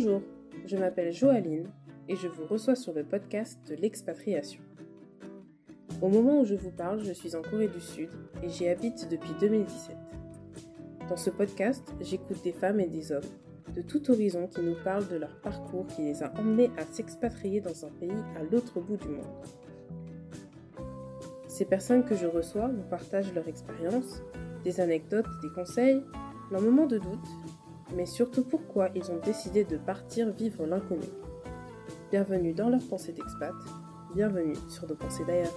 Bonjour, je m'appelle Joaline et je vous reçois sur le podcast de l'expatriation. Au moment où je vous parle, je suis en Corée du Sud et j'y habite depuis 2017. Dans ce podcast, j'écoute des femmes et des hommes de tout horizon qui nous parlent de leur parcours qui les a emmenés à s'expatrier dans un pays à l'autre bout du monde. Ces personnes que je reçois vous partagent leur expérience, des anecdotes, des conseils, leurs moments de doute, mais surtout pourquoi ils ont décidé de partir vivre l'inconnu? Bienvenue dans leur pensée d'expat, bienvenue sur nos pensées d'ailleurs.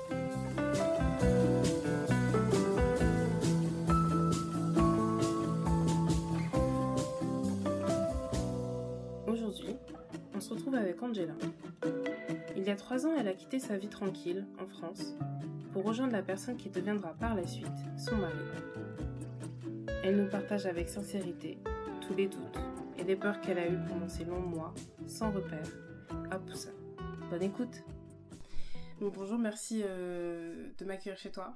Aujourd'hui, on se retrouve avec Angela. Il y a trois ans, elle a quitté sa vie tranquille en France pour rejoindre la personne qui deviendra par la suite son mari. Elle nous partage avec sincérité tous les doutes et les peurs qu'elle a eues pendant ces longs mois, sans repère, à Poussin. Bonne écoute Bonjour, merci euh, de m'accueillir chez toi.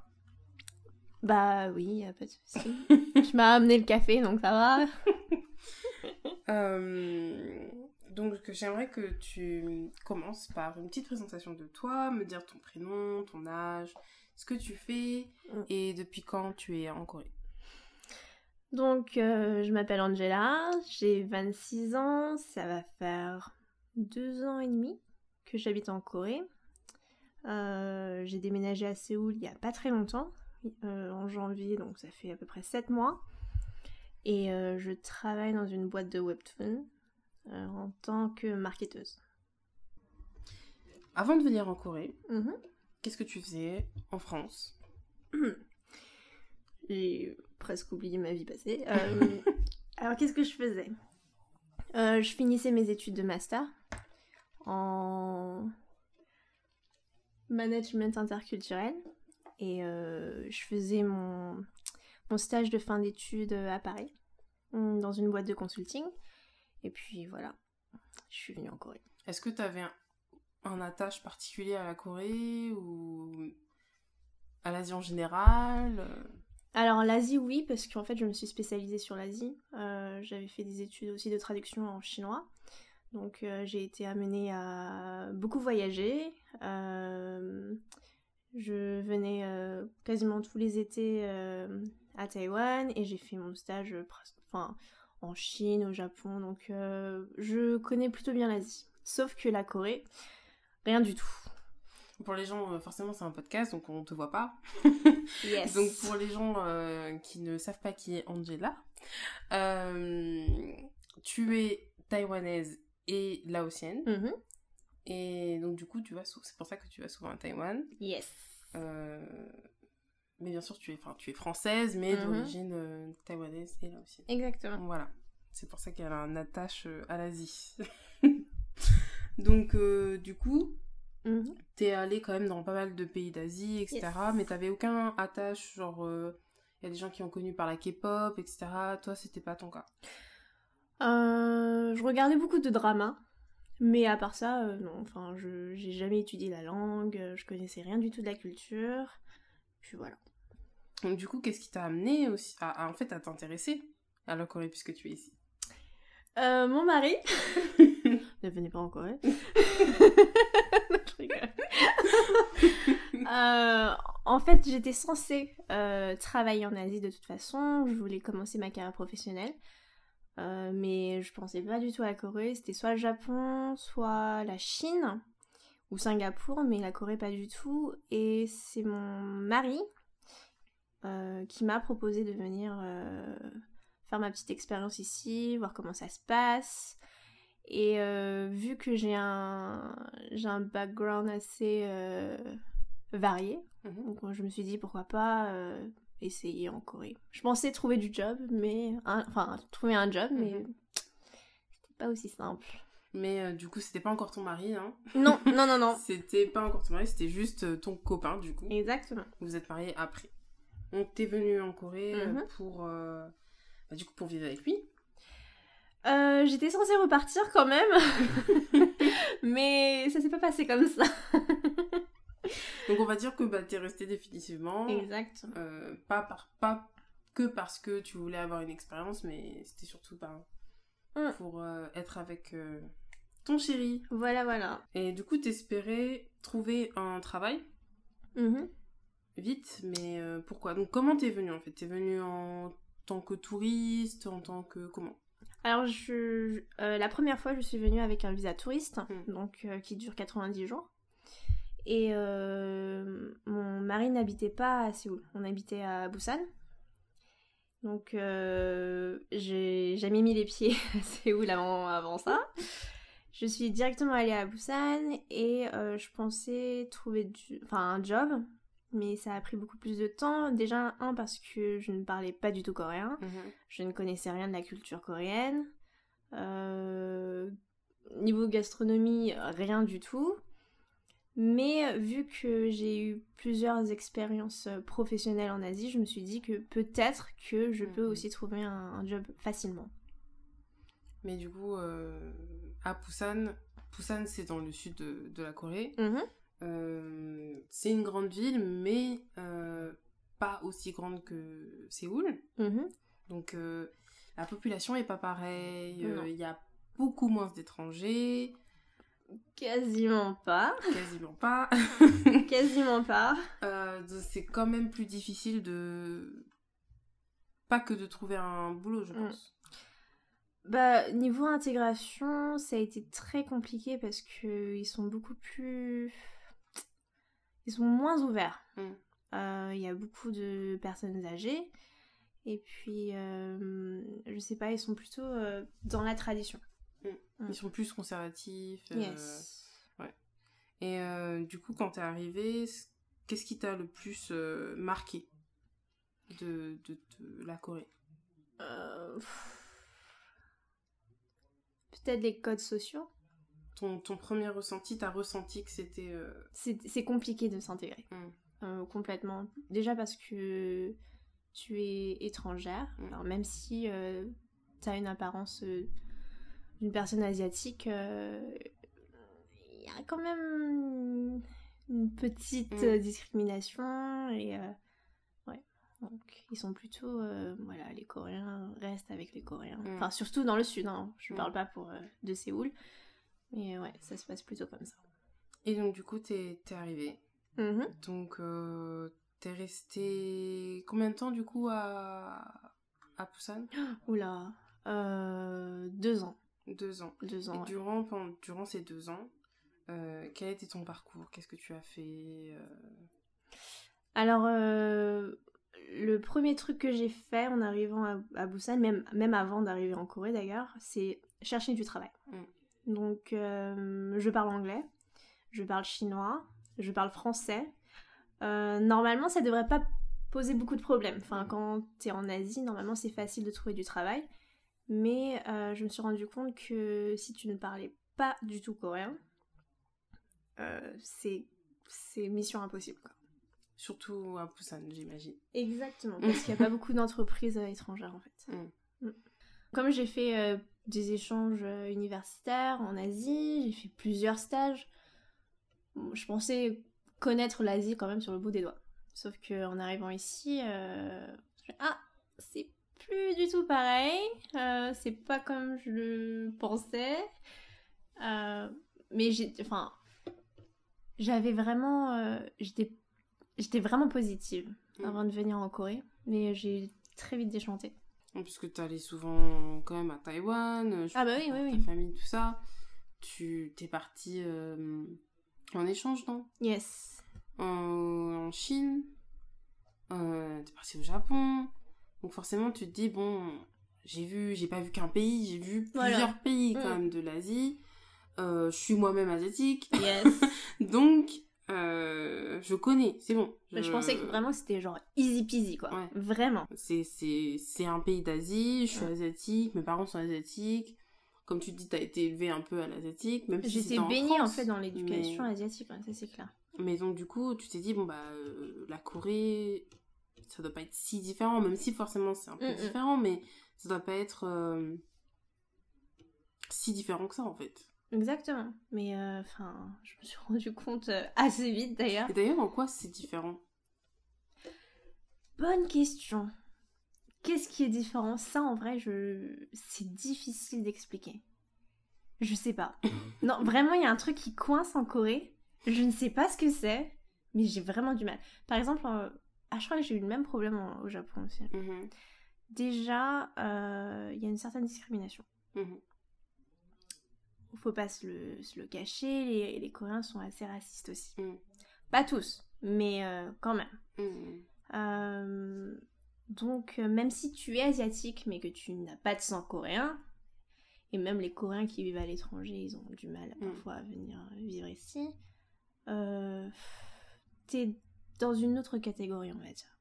Bah oui, y a pas de souci. tu m'as amené le café, donc ça va. Euh, donc j'aimerais que tu commences par une petite présentation de toi, me dire ton prénom, ton âge, ce que tu fais Mm. et depuis quand tu es en Corée. Donc, euh, je m'appelle Angela, j'ai 26 ans, ça va faire deux ans et demi que j'habite en Corée. Euh, j'ai déménagé à Séoul il y a pas très longtemps, euh, en janvier, donc ça fait à peu près 7 mois. Et je travaille dans une boîte de webtoon en tant que marketeuse. Avant de venir en Corée, Mhm. qu'est-ce que tu faisais en France? J'ai presque oublié ma vie passée. Euh, alors, qu'est-ce que je faisais? Euh, Je finissais mes études de master en management interculturel et euh, je faisais mon, mon stage de fin d'études à Paris hum, dans une boîte de consulting. Et puis voilà, je suis venue en Corée. Est-ce que tu avais un, un attache particulier à la Corée ou à l'Asie en général? Alors l'Asie, oui, parce qu'en fait, je me suis spécialisée sur l'Asie. Euh, J'avais fait des études aussi de traduction en chinois. Donc euh, j'ai été amenée à beaucoup voyager. Euh, je venais quasiment tous les étés à Taïwan et j'ai fait mon stage en Chine, au Japon. Donc je connais plutôt bien l'Asie. Sauf que la Corée, rien du tout. Pour les gens, euh, forcément, c'est un podcast, donc on te voit pas. Yes. Donc pour les gens euh, qui ne savent pas qui est Angela, euh, tu es taïwanaise et laotienne. Mhm. Et donc du coup, tu vas c'est pour ça que tu vas souvent à Taïwan. Yes. Euh, mais bien sûr, tu es, tu es française, mais Mhm. d'origine taïwanaise et laotienne. Exactement. Voilà. C'est pour ça qu'elle a un attache à l'Asie. donc du coup, Mhm. t'es allée quand même dans pas mal de pays d'Asie, etc. Yes. Mais t'avais aucun attache, genre, il y a des gens qui ont connu par la K-pop, etc. Toi, c'était pas ton cas. Euh, je regardais beaucoup de dramas, mais à part ça, euh, non. Enfin, je j'ai jamais étudié la langue, euh, je connaissais rien du tout de la culture. Puis voilà. Donc du coup, qu'est-ce qui t'a amené aussi à, à, en fait à t'intéresser à la Corée puisque tu es ici? Euh, mon mari ne venez pas en Corée. Euh, en fait, j'étais censée euh, travailler en Asie de toute façon. Je voulais commencer ma carrière professionnelle. Euh, mais je pensais pas du tout à la Corée. C'était soit le Japon, soit la Chine ou Singapour, mais la Corée pas du tout. Et c'est mon mari qui m'a proposé de venir faire ma petite expérience ici, voir comment ça se passe. Et euh, vu que j'ai un, j'ai un background assez euh, varié, Mhm. donc je me suis dit pourquoi pas euh, essayer en Corée. Je pensais trouver du job, mais un- enfin trouver un job, mais Mhm. c'était pas aussi simple. Mais du coup, c'était pas encore ton mari, hein Non, non, non, non. C'était pas encore ton mari, c'était juste ton copain, du coup. Exactement. Vous êtes mariés après. Donc t'es venu en Corée Mhm. pour, bah, du coup, pour vivre avec lui. Euh, J'étais censée repartir quand même, mais ça s'est pas passé comme ça. Donc on va dire que bah, t'es resté définitivement. Exact. euh, pas, par, pas que parce que tu voulais avoir une expérience, mais c'était surtout bah, mm. pour euh, être avec euh, ton chéri. Voilà, voilà. Et du coup, t'espérais trouver un travail? Mhm. vite, mais pourquoi? Donc, comment t'es venue en fait? T'es venue en tant que touriste, en tant que comment? Alors, je, euh, la première fois, je suis venue avec un visa touriste, Mm. donc euh, qui dure 90 jours. Et euh, mon mari n'habitait pas à Séoul, on habitait à Busan. Donc, j'ai jamais mis les pieds à Séoul avant, avant ça. Je suis directement allée à Busan et je pensais trouver du, un job, mais ça a pris beaucoup plus de temps. Déjà, un, parce que je ne parlais pas du tout coréen. Je ne connaissais rien de la culture coréenne. Euh, niveau gastronomie, rien du tout. Mais vu que j'ai eu plusieurs expériences euh, professionnelles en Asie, je me suis dit que peut-être que je peux Mhm. aussi trouver un, un job facilement. Mais du coup, euh, à Busan, Busan c'est dans le sud de, de la Corée. Mhm. Euh, c'est une grande ville, mais euh, pas aussi grande que Séoul. Mhm. Donc euh, la population est pas pareille. Il y a beaucoup moins d'étrangers, Quasiment pas. quasiment pas. Quasiment pas. Euh, c'est quand même plus difficile de pas que de trouver un boulot, je Mm. pense. Bah, niveau intégration, ça a été très compliqué parce que ils sont beaucoup plus. Ils sont moins ouverts. Mm. Euh, Il y a beaucoup de personnes âgées. Et puis, euh, je sais pas, ils sont plutôt euh, dans la tradition. Mm. Ils sont plus conservatifs. euh, Yes. Et euh, du coup, quand t'es arrivé, c- qu'est-ce qui t'a le plus euh, marqué de, de, de la Corée? Euh. Peut-être les codes sociaux. Ton, ton premier ressenti, t'as ressenti que c'était... euh, C'est compliqué de s'intégrer. Mm. Euh, complètement. Déjà parce que tu es étrangère. Mm. Alors même si tu as une apparence euh, d'une personne asiatique, euh, il y a quand même une petite Mm. euh, discrimination. Et euh, ouais. Donc ils sont plutôt... euh, voilà, les Coréens restent avec les Coréens. Enfin, surtout dans le sud. Hein. Je Mm. parle pas pour euh, de Séoul. Mais ouais, ça se passe plutôt comme ça. Et donc, du coup, t'es t'es arrivé. Mhm. Donc, euh, t'es resté combien de temps, du coup, à, à Busan? Oula, euh, deux ans. Deux ans. Deux Et ans. ouais. durant, pendant- durant ces deux ans, euh, quel était ton parcours? Qu'est-ce que tu as fait euh, Alors, euh, le premier truc que j'ai fait en arrivant à, à Busan, même, même avant d'arriver en Corée d'ailleurs, c'est chercher du travail. Mm. Donc, euh, je parle anglais, je parle chinois, je parle français. Euh, normalement, ça devrait pas poser beaucoup de problèmes. Enfin, quand t'es en Asie, normalement, c'est facile de trouver du travail. Mais euh, je me suis rendu compte que si tu ne parlais pas du tout coréen, c'est mission impossible. Quoi. Surtout à Busan, j'imagine. Exactement, parce qu'il n'y a pas beaucoup d'entreprises étrangères en fait. Mm. Mm. Comme j'ai fait des échanges euh, universitaires en Asie, j'ai fait plusieurs stages, je pensais connaître l'Asie quand même sur le bout des doigts. Sauf qu'en arrivant ici, euh, ah, c'est plus du tout pareil, euh, c'est pas comme je le pensais. Euh, mais j'ai, enfin, j'avais vraiment, j'étais, j'étais vraiment positive Mm. avant de venir en Corée, mais j'ai très vite déchanté. Puisque tu allais souvent quand même à Taïwan, euh, je Ah bah oui, oui, ta famille, tout ça. Tu t'es parti euh, en échange, non? Yes. en, en Chine, euh, t'es parti au Japon. Donc forcément, tu te dis, bon, j'ai vu, j'ai pas vu qu'un pays, j'ai vu Voilà. plusieurs pays quand Mm. même de l'Asie. Euh, je suis moi-même asiatique, Yes. donc euh, je connais, c'est bon. je... pensais que vraiment c'était genre easy peasy quoi. Ouais. Vraiment. C'est, c'est, c'est un pays d'Asie, je suis Ouais. asiatique, mes parents sont asiatiques. Comme tu dis, t'as été élevée un peu à l'asiatique, même si J'étais en baignée en fait dans l'éducation mais- asiatique, ouais, ça c'est clair. Mais donc, du coup, tu t'es dit, bon, bah, euh, la Corée, ça doit pas être si différent, même si forcément c'est un peu différent, mais ça doit pas être euh, si différent que ça, en fait. Exactement. Mais euh, enfin, je me suis rendu compte euh, assez vite d'ailleurs. Et d'ailleurs, en quoi c'est différent? Bonne question. qu'est-ce qui est différent? Ça, en vrai, je... c'est difficile d'expliquer. Je sais pas. non, vraiment, il y a un truc qui coince en Corée. Je ne sais pas ce que c'est, mais j'ai vraiment du mal. Par exemple, euh, ah, je crois que j'ai eu le même problème au, au Japon aussi. Mhm. Déjà, euh, il y a une certaine discrimination. Mhm. Faut pas se le, se le cacher, les, les Coréens sont assez racistes aussi. Mhm. Pas tous, mais euh, quand même. Mhm. Euh, donc, euh, même si tu es asiatique, mais que tu n'as pas de sang coréen, et même les Coréens qui vivent à l'étranger, ils ont du mal Mm. parfois à venir vivre ici, euh, t'es dans une autre catégorie, on va dire.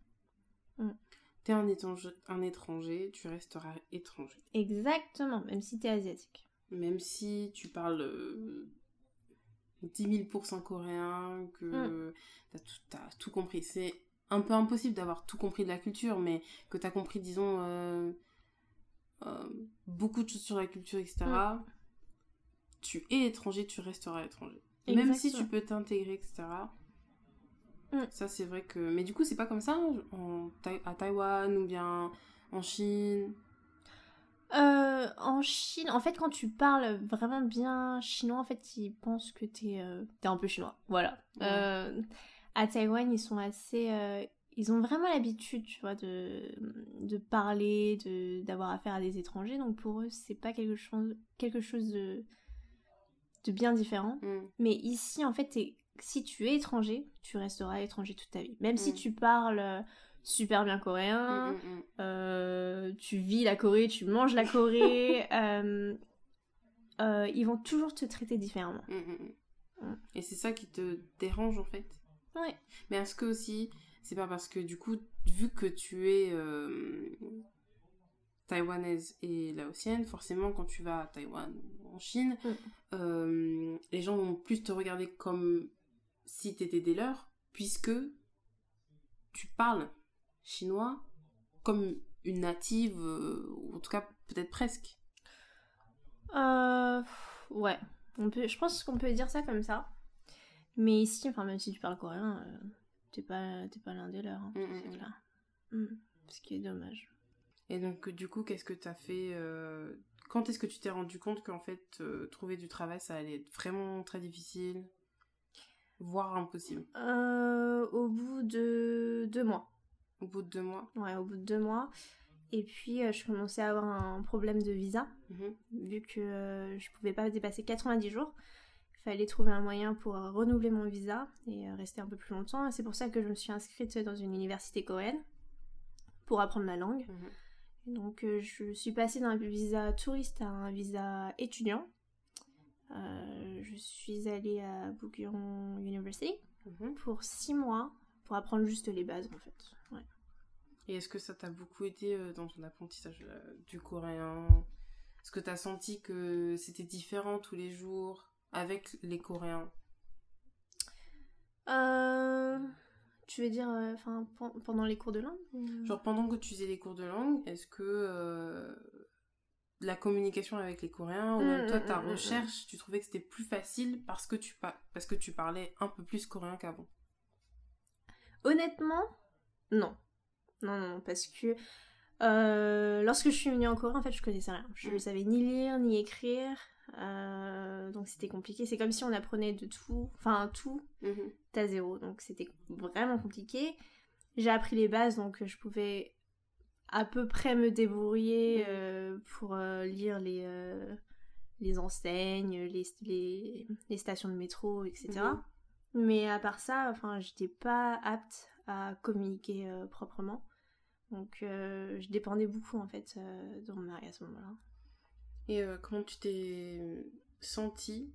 T'es un étranger, un étranger, tu resteras étranger. Exactement, même si t'es asiatique. Même si tu parles euh, 10 000% coréen, que t'as tout, t'as tout compris. C'est un peu impossible d'avoir tout compris de la culture, mais que t'as compris, disons, euh, euh, beaucoup de choses sur la culture, etc. Tu es étranger, tu resteras étranger. Même si Exactement. tu peux t'intégrer, etc. Mm. Ça, c'est vrai que... Mais du coup, c'est pas comme ça en à Taïwan ou bien en Chine? Euh, en Chine, en fait, quand tu parles vraiment bien chinois, en fait, ils pensent que t'es euh, un peu chinois. Voilà. Ouais. Euh, à Taïwan, ils sont assez. ils ont vraiment l'habitude, tu vois, de, de parler, de d'avoir affaire à des étrangers. Donc pour eux, c'est pas quelque chose, quelque chose de, de bien différent. Mm. Mais ici, en fait, si tu es étranger, tu resteras étranger toute ta vie. Même si Mm. tu parles super bien coréen, Mm, mm, mm. euh, tu vis la Corée, tu manges la Corée, euh, euh, ils vont toujours te traiter différemment. Mm, mm, mm. Mm. Et c'est ça qui te dérange en fait. Ouais. Mais est-ce que aussi, c'est pas parce que du coup, vu que tu es taïwanaise et laotienne, forcément quand tu vas à Taïwan ou en Chine, les gens vont plus te regarder comme si t'étais des leurs, puisque tu parles chinois comme une native, euh, ou en tout cas peut-être presque. Euh, ouais, on peut, je pense qu'on peut dire ça comme ça. Mais ici, enfin, même si tu parles coréen, euh, t'es pas, t'es pas l'un des leurs, hein, Mm, mm, c'est mm. clair. Ce qui est dommage. Et donc, du coup, qu'est-ce que tu as fait euh, Quand est-ce que tu t'es rendu compte qu'en fait, euh, trouver du travail, ça allait être vraiment très difficile, voire impossible? Euh, au bout de deux mois. Au bout de deux mois Ouais, au bout de deux mois. Et puis, euh, je commençais à avoir un problème de visa. Mhm. vu que euh, je pouvais pas dépasser 90 jours. Il fallait trouver un moyen pour euh, renouveler mon visa et euh, rester un peu plus longtemps. Et c'est pour ça que je me suis inscrite dans une université coréenne pour apprendre la langue. Mhm. Donc je suis passée d'un visa touriste à un visa étudiant. Je suis allée à Bugyeong University Mhm. pour six mois pour apprendre juste les bases en fait. Ouais. Et est-ce que ça t'a beaucoup aidé euh, dans ton apprentissage euh, du coréen? Est-ce que tu as senti que c'était différent tous les jours avec les Coréens? Euh, tu veux dire euh, enfin, pen- pendant les cours de langue Genre pendant que tu faisais les cours de langue, est-ce que euh, la communication avec les Coréens ou même Mm, toi mm, ta mm, mm, recherche, tu trouvais que c'était plus facile parce que tu, pa- parce que tu parlais un peu plus coréen qu'avant? Honnêtement, non. Non, non, parce que euh, lorsque je suis venue en Corée, en fait, je connaissais rien. Je ne Mm. savais ni lire, ni écrire. euh, donc c'était compliqué. C'est comme si on apprenait de tout, enfin tout, Mhm. à zéro. Donc c'était vraiment compliqué. J'ai appris les bases, donc je pouvais à peu près me débrouiller Mm. euh, pour euh, lire les, euh, les enseignes, les, les, les stations de métro, etc. Mais à part ça, enfin, j'étais pas apte à communiquer euh, proprement. Donc euh, je dépendais beaucoup en fait euh, de mon mari à ce moment-là. Et comment tu t'es senti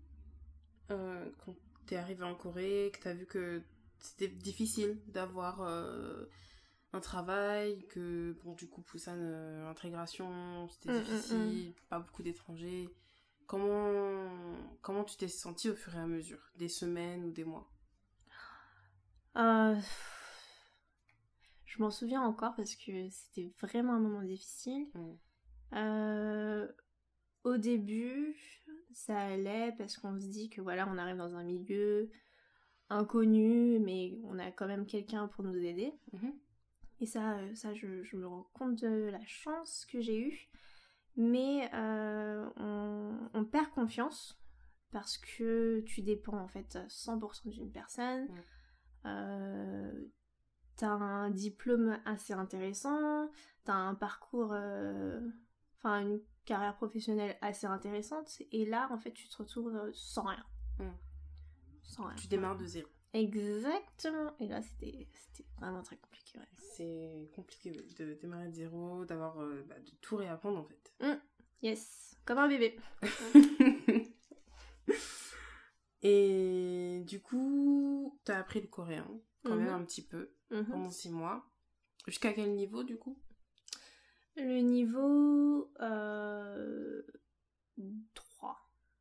euh, quand t'es arrivé en Corée, que t'as vu que c'était difficile d'avoir un travail, que bon du coup Busan euh, intégration c'était Mm, mm, difficile, pas beaucoup d'étrangers? Comment comment tu t'es senti au fur et à mesure, des semaines ou des mois? Euh, Je m'en souviens encore parce que c'était vraiment un moment difficile. Mm. Euh, Au début, ça allait parce qu'on se dit que voilà, on arrive dans un milieu inconnu, mais on a quand même quelqu'un pour nous aider. Mhm. Et ça, euh, ça je, je me rends compte de la chance que j'ai eue. Mais euh, on, on perd confiance parce que tu dépends en fait à 100% d'une personne. Ouais. Euh, t'as un diplôme assez intéressant, t'as un parcours, euh, enfin une carrière professionnelle assez intéressante, et là en fait tu te retrouves sans rien. Sans rien. Tu démarres de zéro. Exactement. Et là c'était vraiment très compliqué. Ouais. C'est compliqué de démarrer de zéro, d'avoir euh, bah, de tout réapprendre en fait. Yes, comme un bébé. Et du coup, t'as appris le coréen quand même un petit peu Mhm. pendant six mois. Jusqu'à quel niveau du coup? Le niveau euh, 3.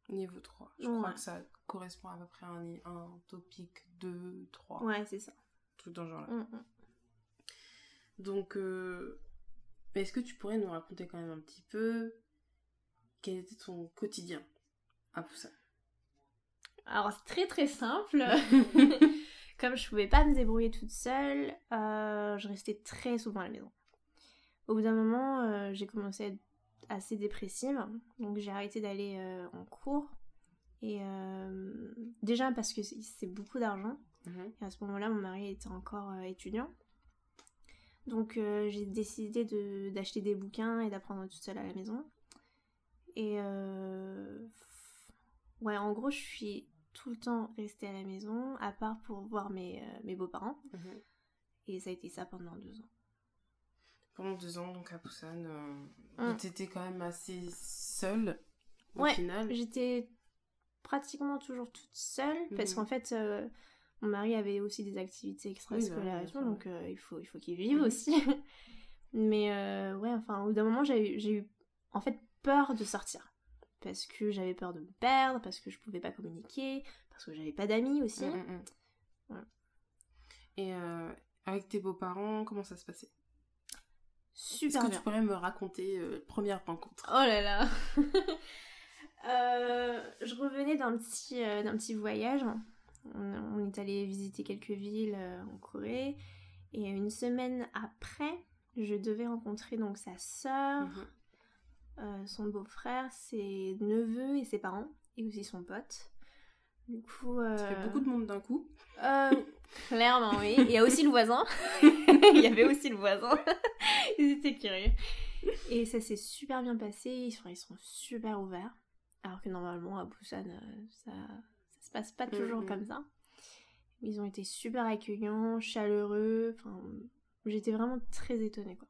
Niveau 3. Je Ouais. crois que ça correspond à peu près à un, topic 2, 3. Ouais, c'est ça. Tout dans ce genre-là. Mm, mm. Donc, euh, est-ce que tu pourrais nous raconter quand même un petit peu quel était ton quotidien à Busan Alors c'est très très simple. Comme je pouvais pas me débrouiller toute seule, euh, je restais très souvent à la maison. Au bout d'un moment, euh, j'ai commencé à être assez dépressive, donc j'ai arrêté d'aller en cours. Et euh, déjà parce que c'est beaucoup d'argent. Mhm. Et à ce moment-là, mon mari était encore euh, étudiant. Donc euh, j'ai décidé de- d'acheter des bouquins et d'apprendre toute seule à la maison. Et ouais, en gros, je suis tout le temps restée à la maison, à part pour voir mes, mes beaux-parents. Mhm. Et ça a été ça pendant deux ans. Pendant deux ans, donc à Busan, euh, Mm. t'étais quand même assez seule au Ouais. J'étais pratiquement toujours toute seule parce Mhm. qu'en fait, euh, mon mari avait aussi des activités extrascolaires Oui, bah, tout, sûr, donc euh, il faut, il faut qu'il vive Mhm. aussi. Mais euh, ouais, enfin, au bout d'un moment, j'ai eu, j'ai eu en fait peur de sortir parce que j'avais peur de me perdre, parce que je pouvais pas communiquer, parce que j'avais pas d'amis aussi. Mm, mm, mm. Et euh, avec tes beaux-parents, comment ça se passait? Est-ce Super que bien. tu pourrais me raconter première rencontre? Oh là là Euh, Je revenais d'un petit, euh, d'un petit voyage. On, on est allé visiter quelques villes euh, en Corée. Et une semaine après, je devais rencontrer donc sa sœur, Mhm. son beau-frère, ses neveux et ses parents, et aussi son pote. Du coup... Ça fait beaucoup de monde d'un coup. clairement, oui. Il y a aussi le voisin. Il y avait aussi le voisin. Ils étaient curieux. Et ça s'est super bien passé. Ils sont, ils sont super ouverts. Alors que normalement, à Busan, euh, ça, ça se passe pas toujours Mhm. comme ça. Ils ont été super accueillants, chaleureux. Enfin, j'étais vraiment très étonnée, quoi.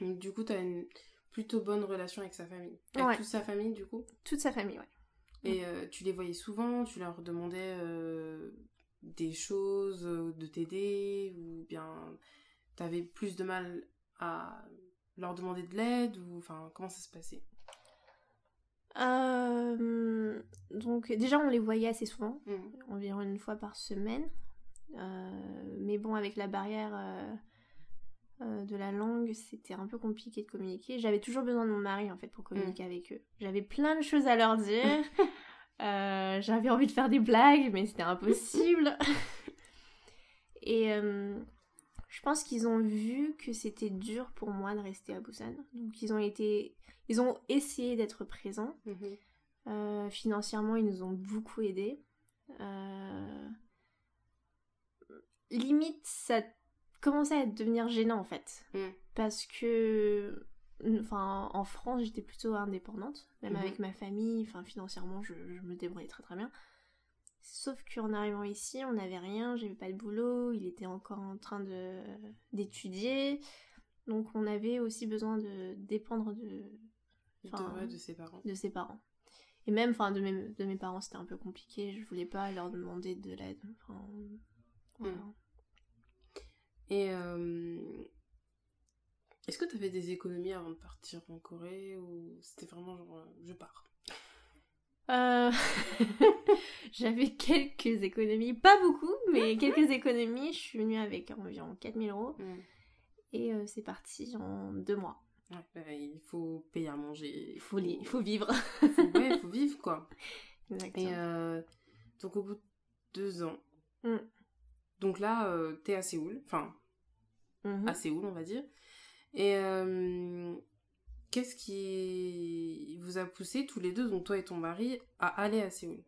Donc, du coup, t'as une plutôt bonne relation avec sa famille. Avec Ouais. toute sa famille, du coup? Toute sa famille, ouais. Et euh, tu les voyais souvent, tu leur demandais euh, des choses, de t'aider, ou bien t'avais plus de mal à leur demander de l'aide, ou enfin, comment ça se passait? Euh, donc, déjà, on les voyait assez souvent. Mhm. environ une fois par semaine. Euh, mais bon, avec la barrière euh, de la langue, c'était un peu compliqué de communiquer. J'avais toujours besoin de mon mari en fait pour communiquer avec eux. J'avais plein de choses à leur dire. J'avais envie de faire des blagues, mais c'était impossible. Et je pense qu'ils ont vu que c'était dur pour moi de rester à Busan. Donc ils ont été, ils ont essayé d'être présents. Mhm. Euh, financièrement, ils nous ont beaucoup aidés. Euh, Limite, ça commençait à devenir gênant en fait. Mm. Parce que, enfin, en France, j'étais plutôt indépendante, même Mhm. avec ma famille. Enfin, financièrement, je, je me débrouillais très très bien. Sauf qu'en arrivant ici, on n'avait rien, j'avais pas de boulot, il était encore en train de d'étudier. Donc, on avait aussi besoin de dépendre de, Enfin, de, ouais, de ses parents. de ses parents. Et même, enfin, de mes, de mes parents, c'était un peu compliqué. Je voulais pas leur demander de l'aide. Enfin, voilà. Mm. Et euh, est-ce que tu avais des économies avant de partir en Corée ou c'était vraiment genre euh, je pars? Euh, J'avais quelques économies, pas beaucoup, mais quelques économies. Je suis venue avec environ 4000 euros Mm. et euh, c'est parti en deux mois. Ouais, bah, il faut payer à manger. Il faut, li- il faut vivre. faut- ouais, il faut vivre quoi. Exactement. Et euh, donc au bout de deux ans, Mm. donc là t'es à Séoul, enfin Mhm. à Séoul, on va dire. Et qu'est-ce qui vous a poussé tous les deux, donc toi et ton mari, à aller à Séoul?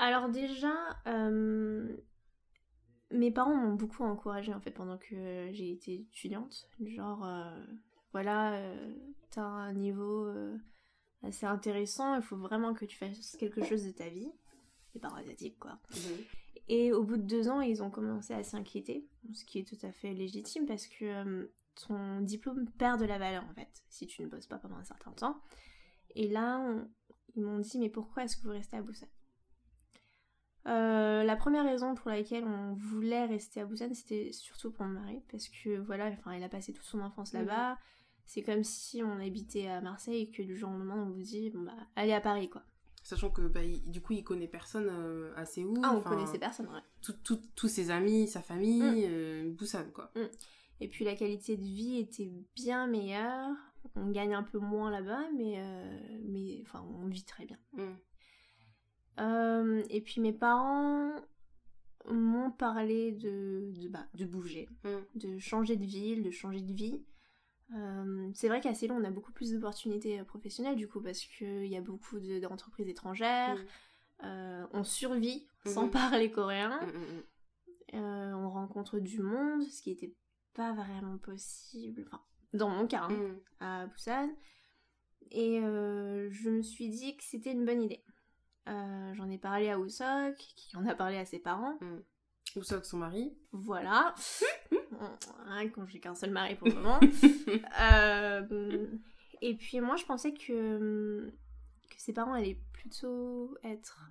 Alors déjà, euh, mes parents m'ont beaucoup encouragée en fait pendant que j'ai été étudiante. Genre, euh, voilà, euh, t'as un niveau euh, assez intéressant, il faut vraiment que tu fasses quelque chose de ta vie. Les parents asiatiques quoi. Et au bout de deux ans, ils ont commencé à s'inquiéter, ce qui est tout à fait légitime parce que ton diplôme perd de la valeur en fait si tu ne bosses pas pendant un certain temps. Et là, on- ils m'ont dit mais pourquoi est-ce que vous restez à Busan? Euh, La première raison pour laquelle on voulait rester à Busan, c'était surtout pour mon mari parce que voilà, enfin, il a passé toute son enfance Mhm. là-bas. C'est comme si on habitait à Marseille et que du jour au lendemain on vous dit bon bah allez à Paris quoi. Sachant que bah, il- du coup, il connaît personne euh, à Séoul. Ah on connaissait personne ouais. Tous ses amis, sa famille, Mm. euh, Busan, quoi. Et puis la qualité de vie était bien meilleure. On gagne un peu moins là-bas, mais, euh, mais enfin, on vit très bien. Mm. Euh, et puis mes parents m'ont parlé de, de, bah, de bouger, Mm. de changer de ville, de changer de vie. Euh, c'est vrai qu'à Ceylan, on a beaucoup plus d'opportunités professionnelles du coup, parce qu'il y a beaucoup de- d'entreprises étrangères. Mm. Euh, on survit sans Mhm. parler coréen. Mm, mm, mm. Euh, on rencontre du monde, ce qui était pas vraiment possible, enfin, dans mon cas, hein, Mm. à Busan. Et euh, je me suis dit que c'était une bonne idée. Euh, J'en ai parlé à Usok, qui en a parlé à ses parents. Que son mari. Voilà. Hein, quand j'ai qu'un seul mari pour le moment. Euh, et puis moi, je pensais que, que ses parents allaient plutôt être,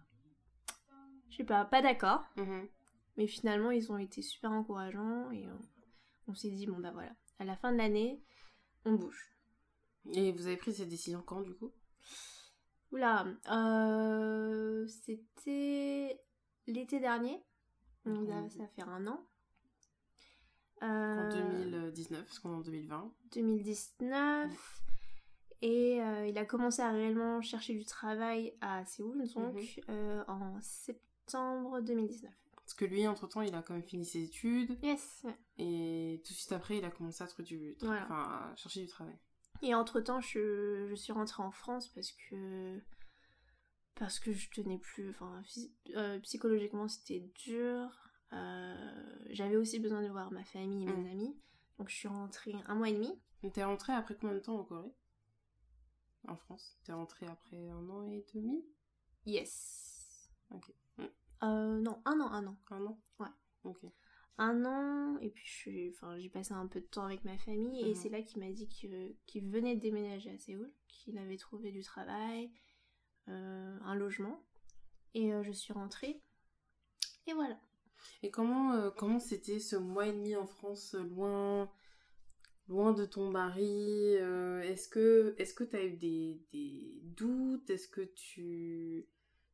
je sais pas, pas d'accord. Mhm. Mais finalement, ils ont été super encourageants et on, s'est dit, bon bah voilà, à la fin de l'année, on bouge. Et vous avez pris cette décision quand, du coup? Oula, euh, c'était l'été dernier, donc ça, ça fait un an. En Euh, 2019, parce qu'on est en 2020. 2019. Et euh, il a commencé à réellement chercher du travail à Séoul, donc Mhm. euh, en septembre 2019. Parce que lui, entre-temps, il a quand même fini ses études. Yes. Et tout de suite après, il a commencé à, trouver du... tra- Voilà. enfin, à chercher du travail. Et entre-temps, je, je suis rentrée en France parce que parce que je tenais plus, enfin euh, psychologiquement c'était dur. Euh, J'avais aussi besoin de voir ma famille et mes Mm. amis, donc je suis rentrée un mois et demi. T'es rentrée après combien de temps en Corée? En France? T'es rentrée après un an et demi? Yes. Ok. Euh, non, un an, un an, Un an? Ouais. Ok. un an. Et puis j'ai passé un peu de temps avec ma famille et Mhm. c'est là qu'il m'a dit qu'il venait de déménager à Séoul, qu'il avait trouvé du travail, euh, un logement, et euh, je suis rentrée. Et voilà. Et comment comment c'était ce mois et demi en France, loin loin de ton mari Est-ce que est-ce que t'as eu des, des doutes? Est-ce que tu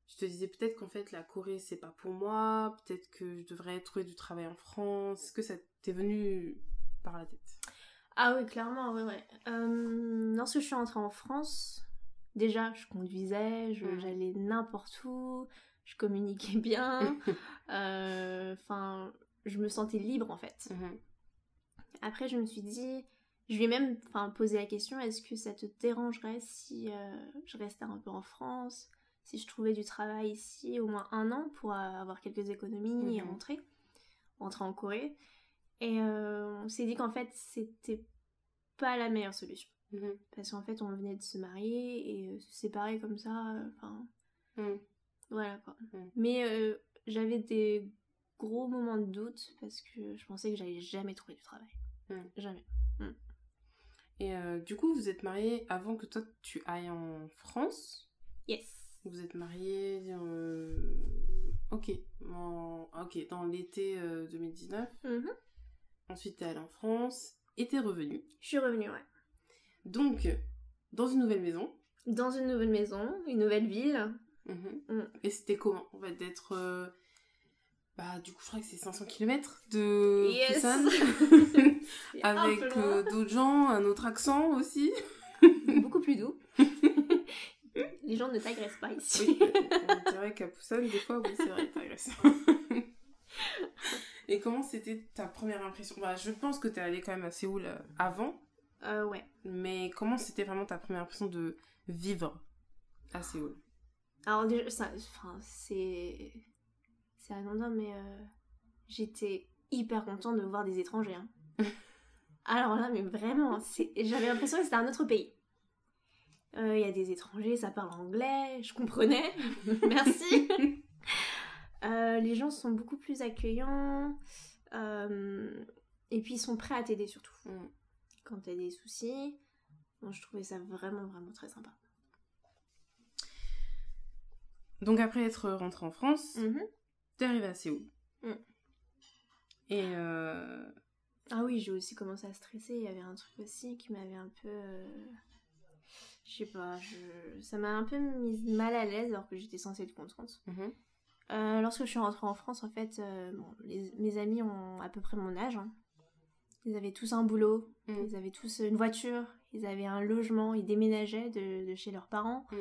tu te disais peut-être qu'en fait la Corée c'est pas pour moi, peut-être que je devrais trouver du travail en France. Est-ce que ça t'est venu par la tête? Ah oui, clairement, ouais, ouais. Euh, lorsque je suis rentrée en France, déjà, je conduisais, je- Mhm. j'allais n'importe où, je communiquais bien, euh, enfin, je me sentais libre en fait. Mhm. Après, je me suis dit, je lui ai même posé la question, est-ce que ça te dérangerait si euh, je restais un peu en France, si je trouvais du travail ici au moins un an pour avoir quelques économies et Mhm. rentrer, rentrer en Corée. Et euh, on s'est dit qu'en fait, c'était pas la meilleure solution. Mhm. Parce qu'en fait, on venait de se marier et euh, se séparer comme ça, euh, enfin, Mhm. voilà quoi. Mais euh, j'avais des gros moments de doute parce que je pensais que j'allais jamais trouver du travail. Jamais. Et du coup, vous êtes mariés avant que toi tu ailles en France? Yes. Vous êtes mariés, euh, ok, en- ok, dans l'été euh, 2019. Mhm. Ensuite, t'es allée en France et t'es revenue. Je suis revenue, ouais. Donc, dans une nouvelle maison. Dans une nouvelle maison, une nouvelle ville. Mhm. Mm. Et c'était comment, en fait, d'être... euh, Bah, du coup, je crois que c'est 500 km de Yes. Avec euh, d'autres gens, un autre accent aussi. Beaucoup plus doux. Les gens ne t'agressent pas ici. Oui, on dirait qu'à Busan, des fois, oui, c'est vrai, t'as agressé. Et comment c'était ta première impression? Bah, Je pense que tu es allée quand même à Séoul euh, avant. Euh, ouais. Mais comment c'était vraiment ta première impression de vivre à Séoul? Alors déjà, ça, enfin, c'est... C'est anodin, mais euh, j'étais hyper contente de voir des étrangers. hein. Alors là, mais vraiment, c'est... j'avais l'impression que c'était un autre pays. Euh, Il y a des étrangers, ça parle anglais, je comprenais. Merci. Euh, les gens sont beaucoup plus accueillants. euh, et puis ils sont prêts à t'aider surtout. Mm. Quand t'as des soucis. Bon, je trouvais ça vraiment, vraiment très sympa. Donc après être rentrée en France, Mhm. t'es arrivée à Séoul. Mm. Et Ah oui, j'ai aussi commencé à stresser. Il y avait un truc aussi qui m'avait un peu. Je sais pas, je... ça m'a un peu mise mal à l'aise alors que j'étais censée être contente. mhm, Euh, lorsque je suis rentrée en France, en fait, euh, bon, les- mes amis ont à peu près mon âge. hein. Ils avaient tous un boulot, Mm. ils avaient tous une voiture, ils avaient un logement, ils déménageaient de, de chez leurs parents. Mm.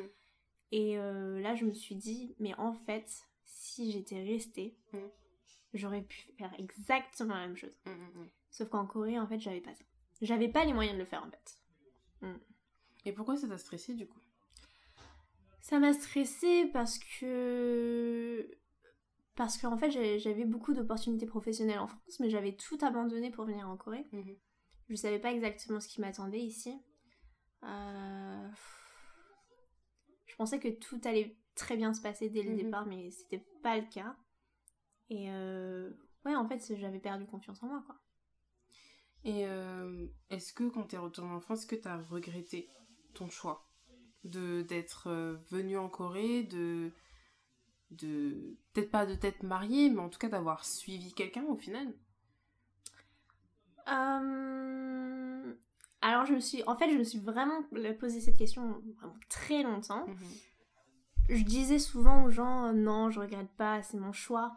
Et euh, là, je me suis dit, mais en fait, si j'étais restée, Mm. j'aurais pu faire exactement la même chose. mm, mm, mm. Sauf qu'en Corée, en fait, j'avais pas ça. J'avais pas les moyens de le faire, en fait. Et pourquoi ça t'a stressé du coup? Ça m'a stressée parce que. Parce qu'en fait, j'avais beaucoup d'opportunités professionnelles en France, mais j'avais tout abandonné pour venir en Corée. Mhm. Je savais pas exactement ce qui m'attendait ici. Euh, Je pensais que tout allait très bien se passer dès le Mhm. départ, mais c'était pas le cas. Et euh, ouais, en fait, j'avais perdu confiance en moi, quoi. Et euh, est-ce que quand t'es retournée en France, que t'as regretté? Ton choix de d'être euh, venue en Corée, de de peut-être pas de t'être mariée, mais en tout cas d'avoir suivi quelqu'un au final? Euh, Alors, je me suis. En fait, je me suis vraiment posé cette question vraiment très longtemps. Mhm. Je disais souvent aux gens, euh, non, je regrette pas, c'est mon choix.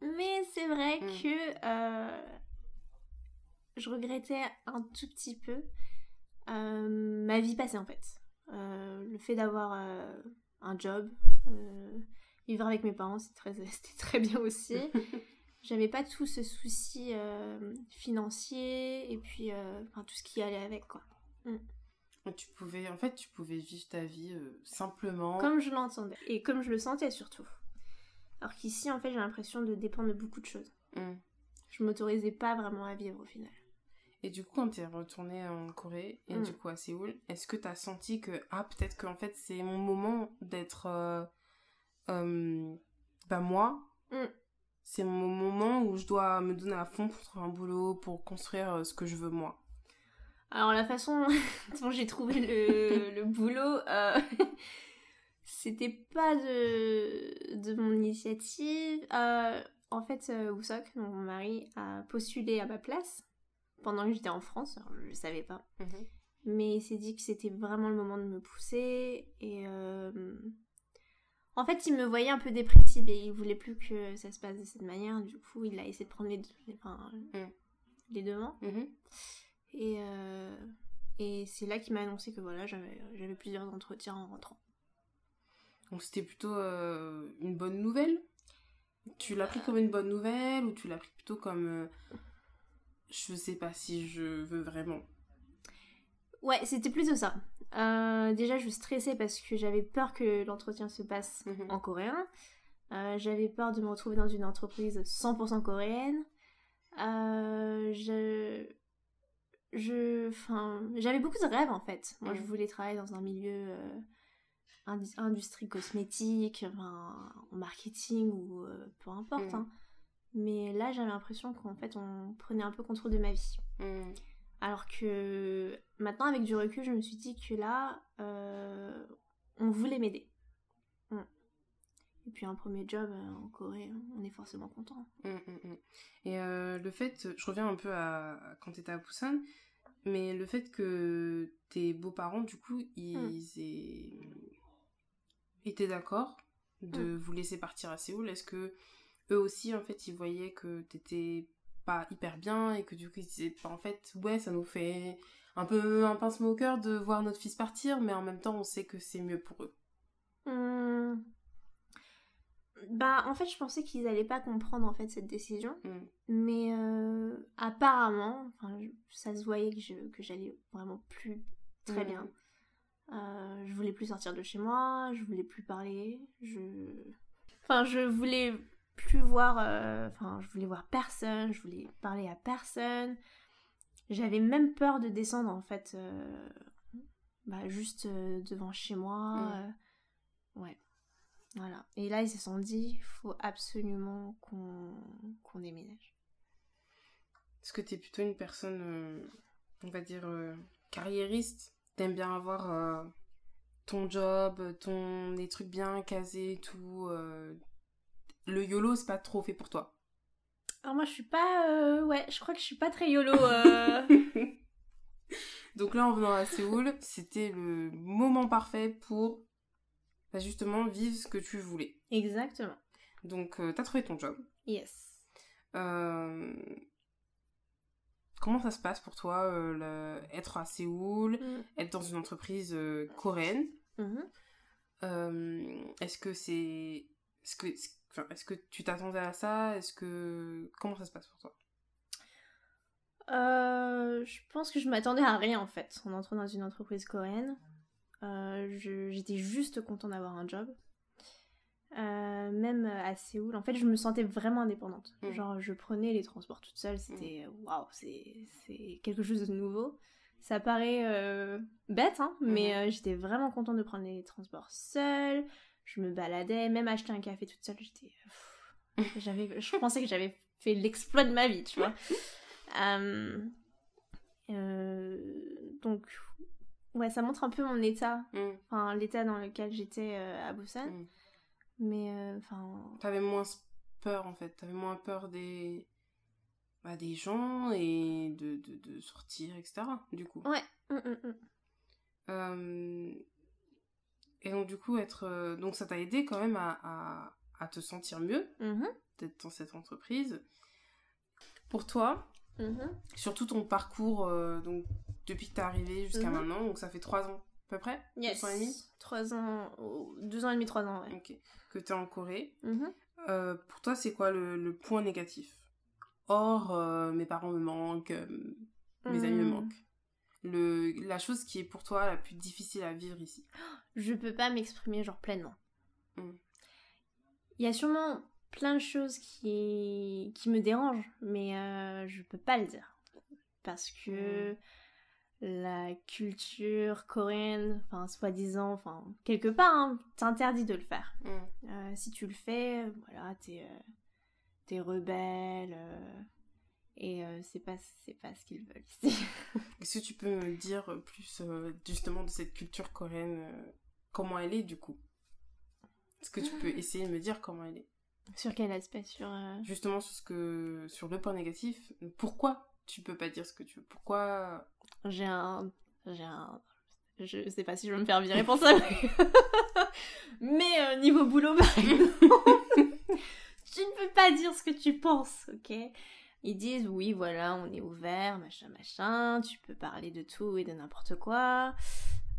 Mais c'est vrai Mm. que euh, je regrettais un tout petit peu ma vie passée en fait. Euh, le fait d'avoir euh, un job, euh, vivre avec mes parents, c'était très, très bien aussi. J'avais pas tout ce souci euh, financier et puis euh, enfin, tout ce qui allait avec quoi. tu pouvais en fait tu pouvais vivre ta vie euh, simplement Comme je l'entendais et comme je le sentais surtout. Alors qu'ici, en fait, j'ai l'impression de dépendre de beaucoup de choses. Mhm. Je m'autorisais pas vraiment à vivre au final. Et du coup, quand t'es retournée en Corée et Mm. du coup à Séoul, est-ce que t'as senti que, ah, peut-être qu'en fait, c'est mon moment d'être. euh, euh, bah, moi, Mm. c'est mon moment où je dois me donner à fond pour trouver un boulot, pour construire euh, ce que je veux moi. Alors la façon dont j'ai trouvé le, le boulot, euh, c'était pas de, de mon initiative. Euh, en fait, Woosok, mon mari, a postulé à ma place pendant que j'étais en France. Alors, je le savais pas. mais il s'est dit que c'était vraiment le moment de me pousser et euh, en fait il me voyait un peu dépressive et il voulait plus que ça se passe de cette manière du coup il a essayé de prendre les, deux- enfin, Mm. les devants Mhm. et, euh, et c'est là qu'il m'a annoncé que voilà j'avais j'avais plusieurs entretiens en rentrant Donc c'était plutôt euh, une bonne nouvelle? Tu l'as pris comme une bonne nouvelle ou tu l'as pris plutôt comme. euh, je sais pas si je veux vraiment. ouais c'était plutôt ça Euh, déjà je stressais parce que j'avais peur que l'entretien se passe Mhm. en coréen. Euh, j'avais peur de me retrouver dans une entreprise 100% coréenne. Euh, je, je, enfin, j'avais beaucoup de rêves en fait. Moi, je Mhm. voulais travailler dans un milieu indu- industrie cosmétique, enfin, en marketing ou peu importe. Mhm. hein. Mais là, j'avais l'impression qu'en fait, on prenait un peu contrôle de ma vie. Mm. Alors que maintenant, avec du recul, je me suis dit que là, euh, on voulait m'aider. Mm. Et puis un premier job euh, en Corée, on est forcément content. Mm, mm, mm. Et euh, le fait, je reviens un peu à à quand t'étais à Busan, mais le fait que tes beaux-parents, du coup, ils aient- étaient d'accord de vous laisser partir à Séoul, est-ce que eux aussi, en fait, ils voyaient que t'étais pas hyper bien et que du coup, ils disaient, bah, en fait, ouais, ça nous fait un peu un pincement au cœur de voir notre fils partir, mais en même temps, on sait que c'est mieux pour eux. Hmm. Bah, en fait, je pensais qu'ils allaient pas comprendre en fait cette décision, Mm. mais euh, apparemment, ça se voyait que je que j'allais vraiment plus très Mm. bien. Euh, je voulais plus sortir de chez moi, je voulais plus parler, je, enfin, je voulais plus voir, euh, enfin, je voulais voir personne, je voulais parler à personne. J'avais même peur de descendre en fait, euh, bah, juste euh, devant chez moi. Mm. ouais. Voilà. Et là, ils se sont dit, il faut absolument qu'on déménage. Est-ce que tu es plutôt une personne, on va dire, carriériste? T'aimes bien avoir ton job, ton, des trucs bien casés et tout Le YOLO, c'est pas trop fait pour toi Alors moi, je suis pas... euh, ouais, je crois que je suis pas très YOLO. euh. Donc là, en venant à Séoul, c'était le moment parfait pour bah, justement vivre ce que tu voulais. Exactement. Donc, euh, t'as trouvé ton job. Yes. Comment ça se passe pour toi, être à Séoul, Mm. être dans une entreprise coréenne? Mhm. Euh, Est-ce que c'est... Est-ce que, enfin, est-ce que tu t'attendais à ça? Est-ce que... Comment ça se passe pour toi? Euh, je pense que je m'attendais à rien en fait en entrant dans une entreprise coréenne. Euh, J'étais juste contente d'avoir un job. Euh, même à Séoul, en fait, je me sentais vraiment indépendante. Mm. Genre, je prenais les transports toute seule, c'était waouh, c'est c'est quelque chose de nouveau. Ça paraît bête, hein, mais Mhm. euh, j'étais vraiment contente de prendre les transports seule. Je me baladais, même acheter un café toute seule, j'étais. j'avais, je pensais que j'avais fait l'exploit de ma vie, tu vois. Euh, euh, donc, ouais, ça montre un peu mon état, Mm. enfin l'état dans lequel j'étais euh, à Busan. Mm. Mais enfin, T'avais moins peur en fait, t'avais moins peur des, bah, des gens et de, de, de sortir, etc. Du coup. ouais. mm, mm, Et donc du coup, être, euh, donc ça t'a aidé quand même à, à, à te sentir mieux Mhm, d'être dans cette entreprise. Pour toi, mhm. surtout ton parcours, euh, donc depuis que t'es arrivé jusqu'à Mhm. maintenant, donc ça fait trois ans à peu près, Yes. deux ans et demi, Trois ans, oh, deux ans et demi, trois ans, ouais. ok, que t'es en Corée. Euh, pour toi, c'est quoi le, le point négatif? Or, mes parents me manquent, mes amis me Mm. manquent. Le, la chose qui est pour toi la plus difficile à vivre ici. Je peux pas m'exprimer genre pleinement. Mm. Il y a sûrement plein de choses qui, qui me dérangent, mais euh, je peux pas le dire. Parce que la culture coréenne, enfin, soi-disant, enfin, quelque part, hein, t'interdit de le faire. Mm. Euh, si tu le fais, voilà, t'es euh, rebelle. euh, et euh, c'est pas, pas ce qu'ils veulent ici. Est-ce que tu peux me dire plus justement de cette culture coréenne, comment elle est du coup Est-ce que tu peux essayer de me dire comment elle est? Sur quel aspect? Sur. euh, Justement sur ce que sur le point négatif, pourquoi tu peux pas dire ce que tu veux? Pourquoi? J'ai un. J'ai un. Je sais pas si je vais me faire virer pour ça, mais. mais euh, niveau boulot, par exemple, tu ne peux pas dire ce que tu penses, ok? Ils disent oui, voilà, on est ouvert, machin, machin, tu peux parler de tout et de n'importe quoi.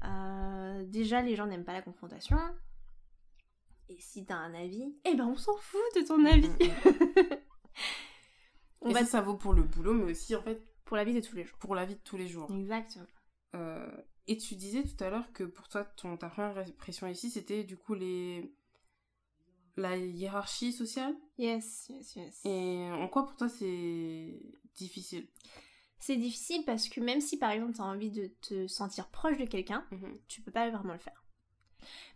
Euh, déjà, les gens n'aiment pas la confrontation. Et si t'as un avis, eh ben on s'en fout de ton avis. on Et va ça, ça vaut pour le boulot, mais aussi en fait pour la vie de tous les jours. pour la vie de tous les jours. Exactement. Euh, et tu disais tout à l'heure que pour toi, ton, ta première impression ici, c'était du coup les la hiérarchie sociale? Yes, yes, yes. Et en quoi pour toi c'est difficile? C'est difficile parce que même si par exemple tu as envie de te sentir proche de quelqu'un, Mhm. tu peux pas vraiment le faire.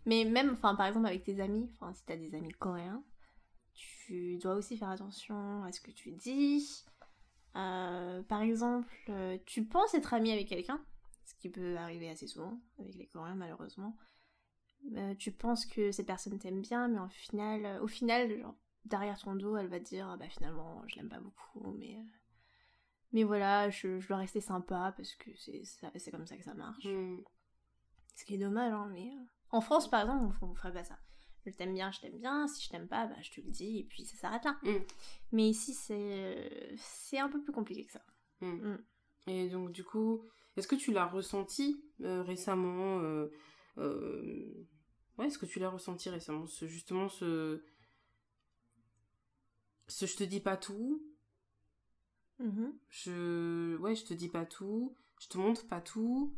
Mais même, enfin par exemple avec tes amis, enfin si tu as des amis coréens, tu dois aussi faire attention à ce que tu dis. Euh, par exemple, euh, tu penses être ami avec quelqu'un, ce qui peut arriver assez souvent avec les Coréens malheureusement. Euh, tu penses que cette personne t'aime bien, mais au final, au final, genre, derrière ton dos, elle va te dire, Ah bah finalement, je l'aime pas beaucoup, mais mais voilà, je, je dois rester sympa parce que c'est comme ça que ça marche. Mhm. Ce qui est dommage, hein, mais euh, en France, par exemple, on, on ferait pas ça. Je t'aime bien, je t'aime bien. Si je t'aime pas, bah, je te le dis et puis ça s'arrête là. Mm. Mais ici, c'est un peu plus compliqué que ça. Mm. Et donc du coup, est-ce que tu l'as ressenti euh, récemment euh, euh, Ouais, est-ce que tu l'as ressenti récemment ce, Justement ce ce je te dis pas tout. Mhm. Je, ouais, je te dis pas tout. Je te montre pas tout.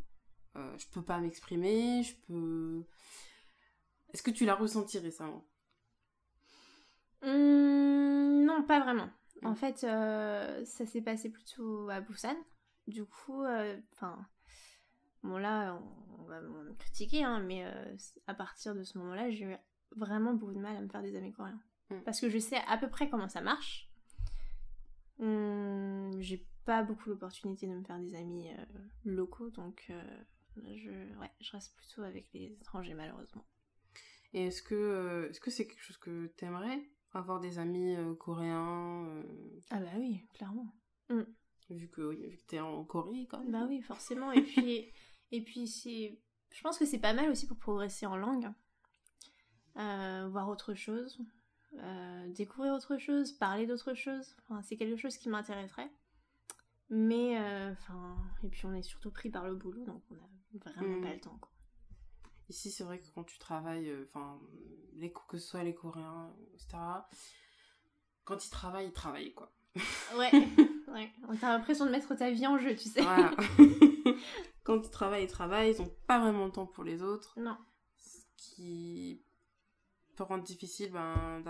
Euh, je peux pas m'exprimer. Je peux. Est-ce que tu l'as ressenti récemment? Hum, non, pas vraiment. En fait, euh, ça s'est passé plutôt à Busan. Du coup, euh, enfin, bon là, on, va me critiquer, hein, mais à partir de ce moment-là, j'ai eu vraiment beaucoup de mal à me faire des amis coréens. Mm. Parce que je sais à peu près comment ça marche. Hum, j'ai pas beaucoup l'opportunité de me faire des amis euh, locaux, donc euh, je, ouais, je reste plutôt avec les étrangers, malheureusement. Et est-ce que euh, est-ce que c'est quelque chose que t'aimerais avoir des amis euh, coréens euh, Ah bah oui, clairement. vu que oui, vu que t'es en Corée quand même. Bah oui, forcément. Et puis, et puis c'est, je pense que c'est pas mal aussi pour progresser en langue, Euh, voir autre chose, euh, découvrir autre chose, parler d'autre chose. Enfin, c'est quelque chose qui m'intéresserait. Mais, euh, enfin, et puis on est surtout pris par le boulot, donc on a vraiment Mm. pas le temps. Quoi. Ici, c'est vrai que quand tu travailles, euh, enfin, les que ce soit les Coréens, etc. Quand ils travaillent, ils travaillent quoi. Ouais, ouais. T'as l'impression de mettre ta vie en jeu, tu sais. Voilà. quand ils travaillent, ils travaillent, ils ont pas vraiment le temps pour les autres, Non. ce qui peut rendre difficile ben,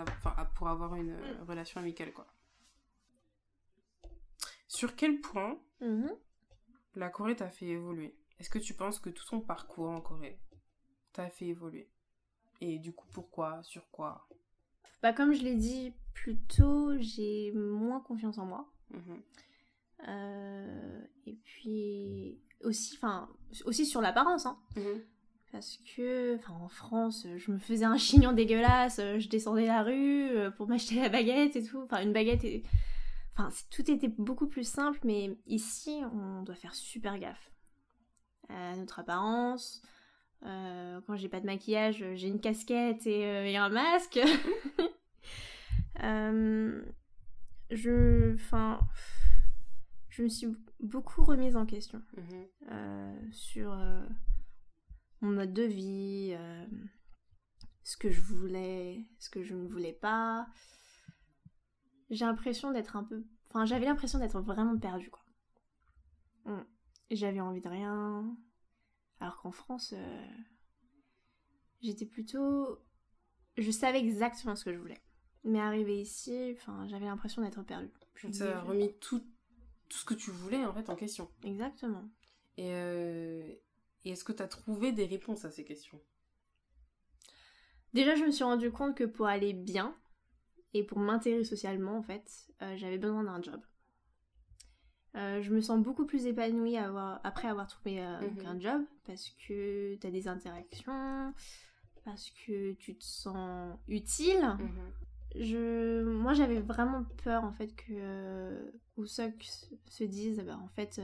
pour avoir une euh, relation amicale quoi. Sur quel point Mhm. la Corée t'a fait évoluer? Est-ce que tu penses que tout ton parcours en Corée t'a fait évoluer? Et du coup, pourquoi? Sur quoi? Bah, comme je l'ai dit plus tôt, j'ai moins confiance en moi. Mhm. Euh, et puis aussi, enfin, aussi sur l'apparence, hein. Parce que, enfin, en France, je me faisais un chignon dégueulasse, euh, je descendais la rue euh, pour m'acheter la baguette et tout. Enfin, une baguette et... Enfin, tout était beaucoup plus simple, mais ici, on doit faire super gaffe à notre apparence. Euh, quand j'ai pas de maquillage, j'ai une casquette et, euh, et un masque. Euh, je, enfin, je me suis beaucoup remise en question Mhm. euh, sur mon mode de vie, euh, ce que je voulais, ce que je ne voulais pas. J'ai l'impression d'être un peu... Enfin, j'avais l'impression d'être vraiment perdue, quoi. Mm. J'avais envie de rien. Alors qu'en France, euh, j'étais plutôt... Je savais exactement ce que je voulais. Mais arrivé ici, enfin, j'avais l'impression d'être perdue. Je Ça a remis tout, tout ce que tu voulais en fait en question. Exactement. Et, euh, et est-ce que tu as trouvé des réponses à ces questions? Déjà, je me suis rendu compte que pour aller bien et pour m'intégrer socialement, en fait, euh, j'avais besoin d'un job. Euh, je me sens beaucoup plus épanouie avoir- après avoir trouvé euh, Mhm. un job parce que t'as des interactions, parce que tu te sens utile. Mhm. Je, moi, j'avais vraiment peur en fait que euh, Usok se- se dise, bah, en fait,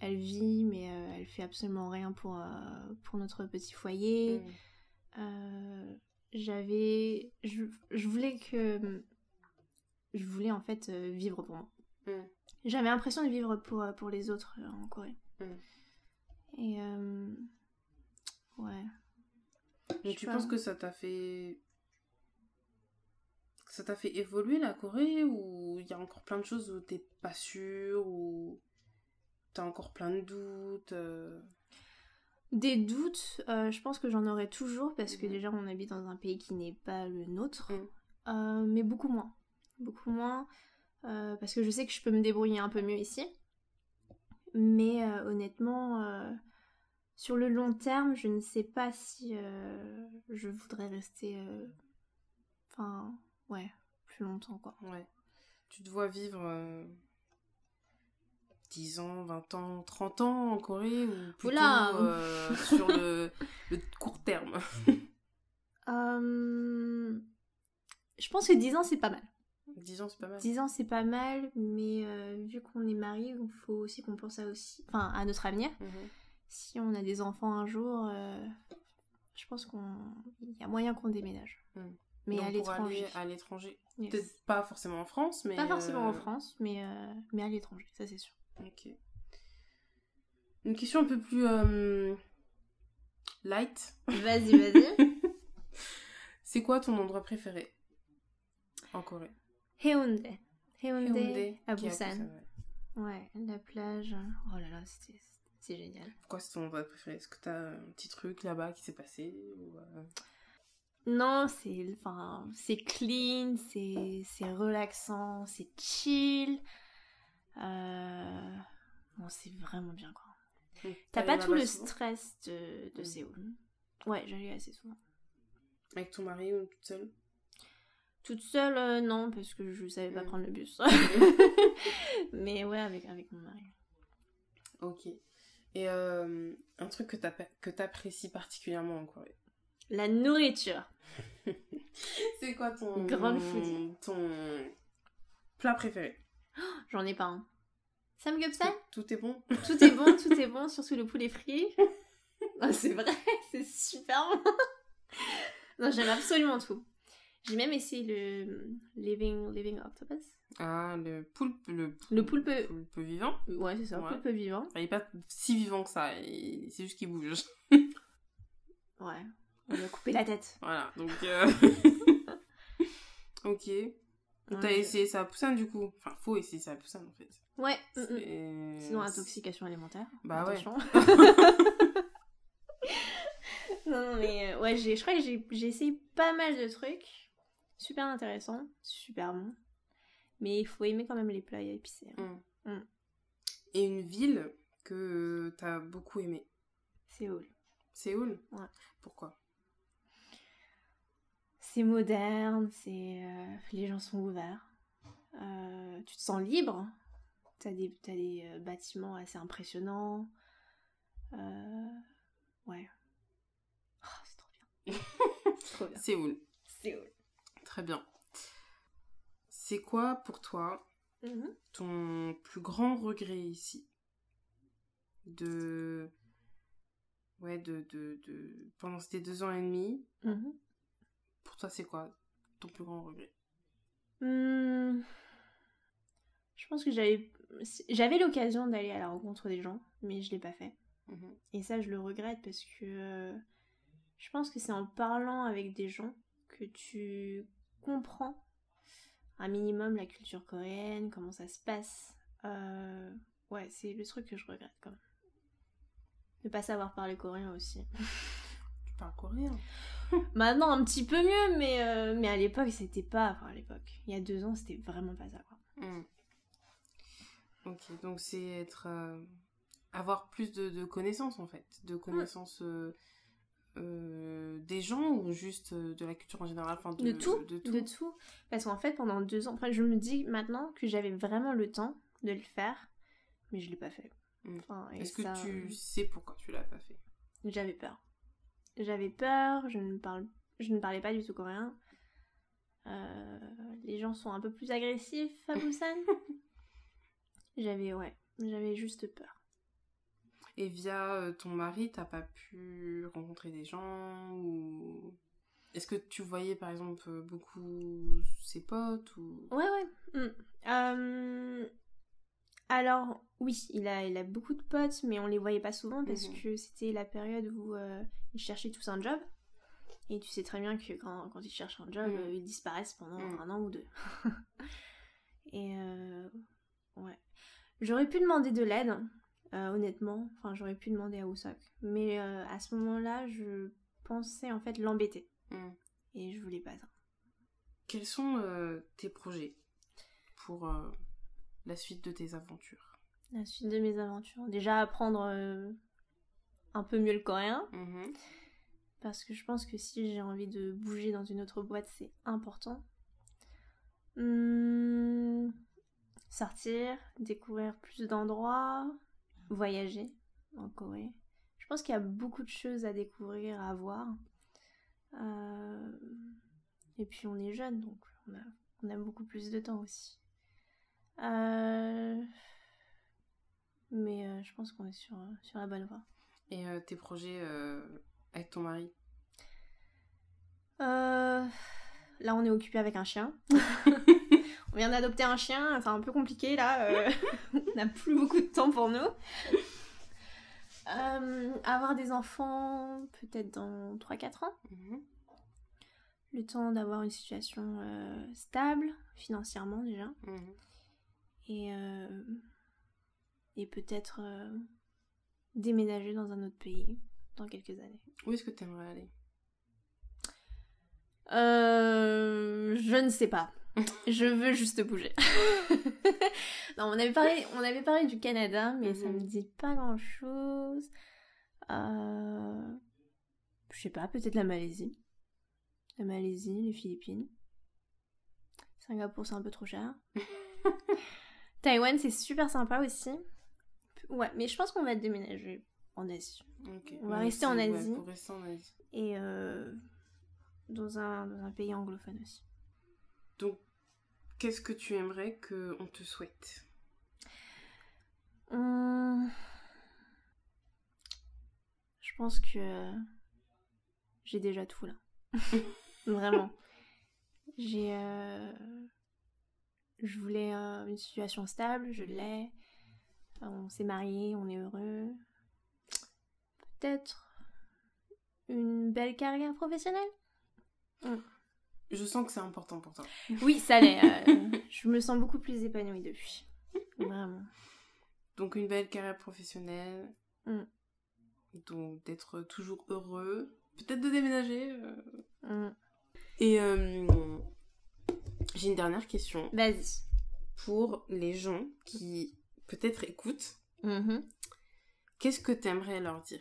elle vit, mais euh, elle fait absolument rien pour, euh, pour notre petit foyer. Mhm. Euh, j'avais je, je voulais que je voulais en fait vivre pour moi Mm. j'avais l'impression de vivre pour, pour les autres en Corée Mm. et ouais Mais tu penses que ça t'a fait. Ça t'a fait évoluer la Corée ou il y a encore plein de choses où t'es pas sûr ou t'as encore plein de doutes euh, des doutes euh, je pense que j'en aurais toujours parce que déjà on habite dans un pays qui n'est pas le nôtre. Mm. Euh, mais beaucoup moins. Beaucoup moins parce que je sais que je peux me débrouiller un peu mieux ici. Mais honnêtement sur le long terme je ne sais pas si je voudrais rester enfin ouais plus longtemps quoi. Ouais. Tu te vois vivre 10 ans, 20 ans, 30 ans en Corée ou plutôt euh, sur le, le court terme? Euh, je pense que 10 ans c'est pas mal 10 ans, c'est pas mal. 10 ans c'est pas mal mais euh, vu qu'on est mariés il faut aussi qu'on pense à aussi enfin à notre avenir Mhm. si on a des enfants un jour euh, je pense qu'on il y a moyen qu'on déménage Mm. mais Donc, à l'étranger à l'étranger. Yes. Peut-être pas forcément en France, mais. pas forcément en France mais euh, mais à l'étranger ça c'est sûr Ok. Une question un peu plus euh, light. vas-y vas-y C'est quoi ton endroit préféré en Corée? Haeundae. Haeundae Haeundae, à Busan. ouais. Ouais, la plage. Oh là là, c'est génial. Pourquoi c'est ton endroit préféré? Est-ce que t'as un petit truc là-bas qui s'est passé ou, euh, Non, c'est enfin, clean, c'est c'est relaxant, c'est chill. Euh... Bon, c'est vraiment bien quoi. T'as pas tout le stress de, de Mm. Séoul? Ouais, j'allais assez souvent. Avec ton mari ou toute seule? Toute seule, euh, non, parce que je savais pas Mm. prendre le bus. Mais ouais, avec, avec mon mari. Ok. Et euh, un truc que t'apprécies particulièrement en Corée? La nourriture. C'est quoi ton... Grande foodie. Ton plat préféré? J'en ai pas un. Samgyeopsal Tout tout est bon Tout est bon, tout est bon, surtout le poulet frit. Ah, c'est vrai, c'est super bon. non, j'aime absolument tout. J'ai même essayé le Living, living Octopus. Ah, le poulpe... Le, Le poulpe- poulpe vivant Ouais, c'est ça, Ouais. poulpe vivant. Enfin, Il est pas si vivant que ça, c'est juste qu'il bouge. Ouais, on lui a coupé la tête. Voilà, donc... euh, ok. Ouais, T'as je- essayé ça à Poussin du coup? Enfin, faut essayer ça à Poussin en fait. Ouais, mm, mm. Sinon intoxication alimentaire. Bah ouais. Attention. non, non, mais euh, ouais, je crois que j'ai j'ai essayé pas mal de trucs. Super intéressant, super bon. Mais il faut aimer quand même les plats épicés. hein. Mm. Mm. Et une ville que t'as beaucoup aimée? Séoul. Séoul? Ouais. Pourquoi? C'est moderne, c'est euh, les gens sont ouverts. Euh, tu te sens libre. T'as des, t'as des euh, bâtiments assez impressionnants. Euh, ouais. Oh, c'est trop bien. trop bien. Séoul. Séoul. Très bien. C'est quoi pour toi Mhm. ton plus grand regret ici? De. Ouais, de, de, de... Pendant ces deux ans et demi, Mhm. Pour toi, c'est quoi ton plus grand regret? Hmm. Je pense que j'avais j'avais l'occasion d'aller à la rencontre des gens, mais je l'ai pas fait. Mhm. Et ça, je le regrette parce que je pense que c'est en parlant avec des gens que tu comprends un minimum la culture coréenne, comment ça se passe. Euh, ouais, c'est le truc que je regrette quand même. Ne pas savoir parler coréen aussi. Tu parles coréen? Maintenant, un petit peu mieux, mais, euh, mais à l'époque, c'était pas. Enfin, à l'époque, il y a deux ans, c'était vraiment pas ça, quoi. Hmm. Ok, donc c'est être. euh, avoir plus de, de connaissances en fait. De connaissances euh, euh, des gens ou juste de la culture en général enfin, De, tout, de de tout. Parce qu'en fait, pendant deux ans, enfin, je me dis maintenant que j'avais vraiment le temps de le faire, mais je l'ai pas fait. Mm. Enfin, et Est-ce que tu sais pourquoi tu l'as pas fait? J'avais peur. J'avais peur, je ne, parle... je ne parlais pas du tout coréen. Euh, les gens sont un peu plus agressifs à Busan. j'avais, ouais, j'avais juste peur. Et via euh, ton mari, t'as pas pu rencontrer des gens ou. Est-ce que tu voyais par exemple beaucoup ses potes ou. Ouais, ouais. mm. Euh, Alors, oui, il a, il a beaucoup de potes, mais on les voyait pas souvent parce Mhm. que c'était la période où euh, ils cherchaient tous un job. Et tu sais très bien que quand, quand ils cherchent un job, Mhm. euh, ils disparaissent pendant Mhm. un an ou deux. Et euh, ouais. J'aurais pu demander de l'aide, euh, honnêtement. Enfin, j'aurais pu demander à Woosok. Mais euh, à ce moment-là, je pensais en fait l'embêter. Hmm. Et je voulais pas ça. Quels sont euh, tes projets pour euh, la suite de tes aventures La suite de mes aventures. Déjà apprendre euh, un peu mieux le coréen. Mhm. Parce que je pense que si j'ai envie de bouger dans une autre boîte, c'est important. Hmm, sortir, découvrir plus d'endroits, voyager en Corée. Je pense qu'il y a beaucoup de choses à découvrir, à voir. Euh, Et puis on est jeune, donc on a, on a beaucoup plus de temps aussi. Euh, Mais euh, je pense qu'on est sur, sur la bonne voie. Et euh, tes projets euh, avec ton mari? Euh, Là, on est occupé avec un chien. on vient d'adopter un chien, c'est un peu compliqué là. euh, on n'a plus beaucoup de temps pour nous. Euh, avoir des enfants peut-être dans 3-4 ans. Mhm. le temps d'avoir une situation euh, stable, financièrement déjà, Mhm. Et, euh, et peut-être euh, déménager dans un autre pays dans quelques années. Où est-ce que tu aimerais aller? Euh, je ne sais pas. Je veux juste bouger. non, on avait parlé, on avait parlé du Canada, mais ça Mhm. me dit pas grand chose. Euh, je sais pas, peut-être la Malaisie. La Malaisie, les Philippines. Singapour, c'est un peu trop cher. Taïwan, c'est super sympa aussi. Ouais, mais je pense qu'on va déménager en Asie. On va Ouais, rester en c'est- ouais, Asie. pour rester en Asie. Et euh, dans, un, dans un pays anglophone aussi. Donc, qu'est-ce que tu aimerais qu'on te souhaite? Hum, Je pense que j'ai déjà tout là. Vraiment. J'ai. euh, Je voulais euh, une situation stable, je l'ai. On s'est mariés, on est heureux. Peut-être une belle carrière professionnelle? Je sens que c'est important pour toi. Oui, ça l'est. euh, je me sens beaucoup plus épanouie depuis. Vraiment. Donc, une belle carrière professionnelle. Mm. Donc, d'être toujours heureux. Peut-être de déménager. euh. Hum, Et j'ai une dernière question Vas-y. pour les gens qui peut-être écoutent. Mhm. Qu'est-ce que tu aimerais leur dire?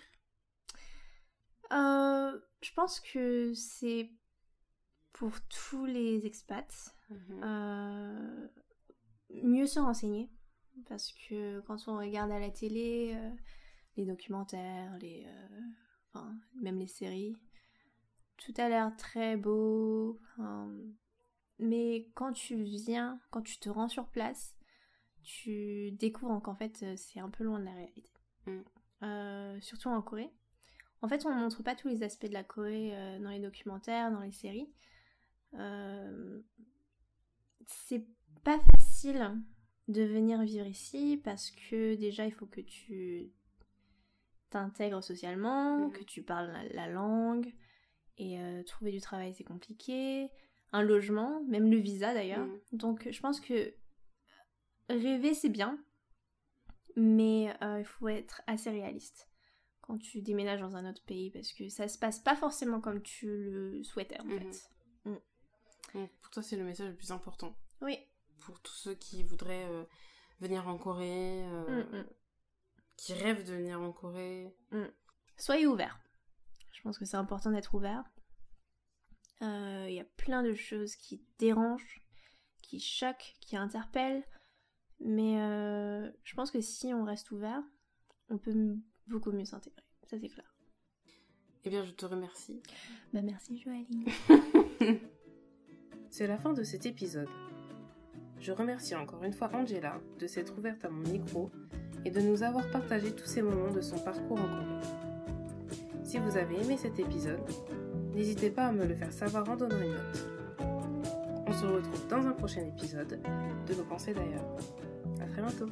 Euh, je pense que c'est pour tous les expats Mhm. euh, mieux se renseigner parce que quand on regarde à la télé euh, les documentaires, les, enfin, même les séries, tout a l'air très beau. hein. Mais quand tu viens, quand tu te rends sur place, tu découvres qu'en fait euh, c'est un peu loin de la réalité. Mm. Euh, surtout en Corée. En fait, on ne montre pas tous les aspects de la Corée euh, dans les documentaires, dans les séries. Euh, c'est pas facile de venir vivre ici parce que déjà il faut que tu t'intègres socialement, Mhm. que tu parles la, la langue et trouver du travail c'est compliqué, un logement, même le visa d'ailleurs. Mhm. Donc je pense que rêver c'est bien, mais euh, il faut être assez réaliste quand tu déménages dans un autre pays parce que ça se passe pas forcément comme tu le souhaitais en Mhm. fait. Donc, pour toi, c'est le message le plus important. Oui. Pour tous ceux qui voudraient euh, venir en Corée, euh, Mm, mm. qui rêvent de venir en Corée. Soyez ouverts. Je pense que c'est important d'être ouvert. Euh, Il y a plein de choses qui dérangent, qui choquent, qui interpellent. Mais euh, je pense que si on reste ouvert, on peut beaucoup mieux s'intégrer. Ça c'est clair. Eh bien, je te remercie. Bah merci Joaline. C'est la fin de cet épisode. Je remercie encore une fois Angela de s'être ouverte à mon micro et de nous avoir partagé tous ces moments de son parcours en Corée. Si vous avez aimé cet épisode, n'hésitez pas à me le faire savoir en donnant une note. On se retrouve dans un prochain épisode de nos pensées d'ailleurs. À très bientôt